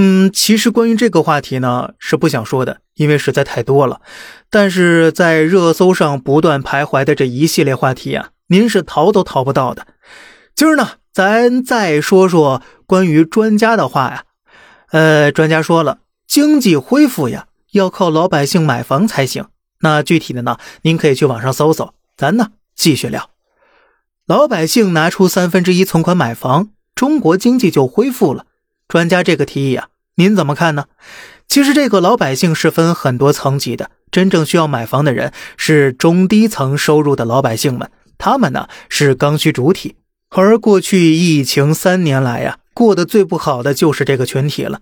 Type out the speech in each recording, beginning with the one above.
嗯，其实关于这个话题呢，是不想说的，因为实在太多了。但是在热搜上不断徘徊的这一系列话题啊，您是逃都逃不到的。今儿呢，咱再说说关于专家的话呀。呃，专家说了，经济恢复呀，要靠老百姓买房才行。那具体的呢，您可以去网上搜搜。咱呢，继续聊。老百姓拿出三分之一存款买房，中国经济就恢复了。专家这个提议啊，您怎么看呢？其实这个老百姓是分很多层级的，真正需要买房的人是中低层收入的老百姓们，他们呢是刚需主体。而过去疫情三年来呀，过得最不好的就是这个群体了。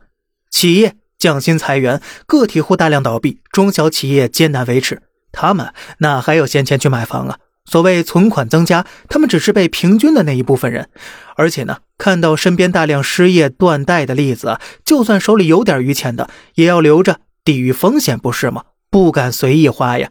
企业降薪裁员，个体户大量倒闭，中小企业艰难维持，他们哪还有闲钱去买房啊？所谓存款增加，他们只是被平均的那一部分人，而且呢，看到身边大量失业断贷的例子，就算手里有点余钱的，也要留着抵御风险，不是吗？不敢随意花呀。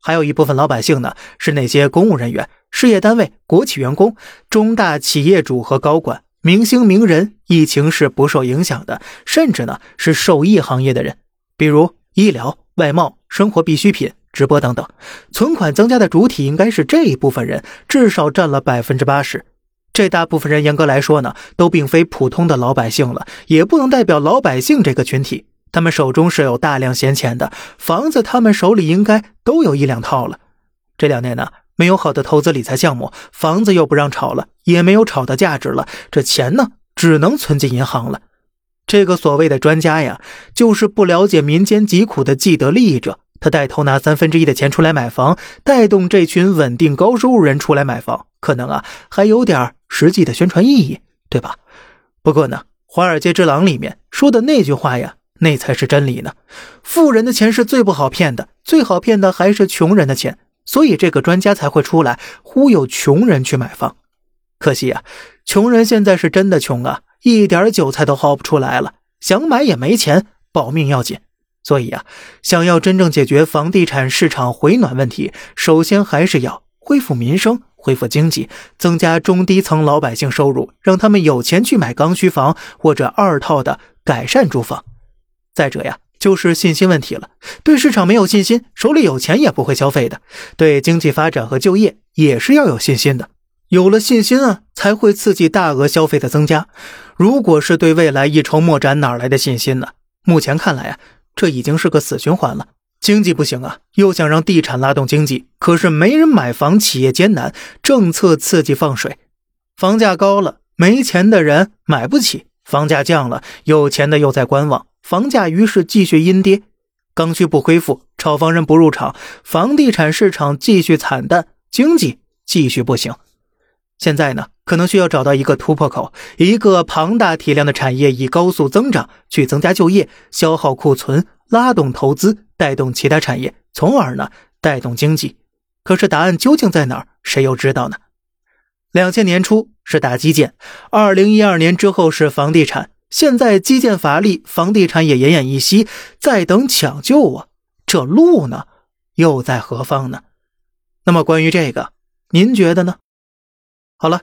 还有一部分老百姓呢，是那些公务人员、事业单位、国企员工、中大企业主和高管、明星名人，疫情是不受影响的，甚至呢是受益行业的人，比如医疗、外贸、生活必需品。直播等等，存款增加的主体应该是这一部分人，至少占了百分之八十。这大部分人严格来说呢，都并非普通的老百姓了，也不能代表老百姓这个群体。他们手中是有大量闲钱的，房子他们手里应该都有一两套了。这两年呢，没有好的投资理财项目，房子又不让炒了，也没有炒的价值了，这钱呢，只能存进银行了。这个所谓的专家呀，就是不了解民间疾苦的既得利益者。他带头拿三分之一的钱出来买房，带动这群稳定高收入人出来买房，可能啊还有点实际的宣传意义，对吧？不过呢，《华尔街之狼》里面说的那句话呀，那才是真理呢。富人的钱是最不好骗的，最好骗的还是穷人的钱，所以这个专家才会出来忽悠穷人去买房。可惜啊，穷人现在是真的穷啊，一点韭菜都薅不出来了，想买也没钱，保命要紧。所以啊，想要真正解决房地产市场回暖问题，首先还是要恢复民生、恢复经济，增加中低层老百姓收入，让他们有钱去买刚需房或者二套的改善住房。再者呀，就是信心问题了。对市场没有信心，手里有钱也不会消费的。对经济发展和就业也是要有信心的。有了信心啊，才会刺激大额消费的增加。如果是对未来一筹莫展，哪来的信心呢？目前看来啊。这已经是个死循环了，经济不行啊，又想让地产拉动经济，可是没人买房，企业艰难，政策刺激放水，房价高了，没钱的人买不起；房价降了，有钱的又在观望，房价于是继续阴跌。刚需不恢复，炒房人不入场，房地产市场继续惨淡，经济继续不行。现在呢，可能需要找到一个突破口，一个庞大体量的产业以高速增长去增加就业、消耗库存、拉动投资、带动其他产业，从而呢带动经济。可是答案究竟在哪儿？谁又知道呢？两千年初是打基建，二零一二年之后是房地产，现在基建乏力，房地产也奄奄一息，在等抢救啊！这路呢又在何方呢？那么关于这个，您觉得呢？好了，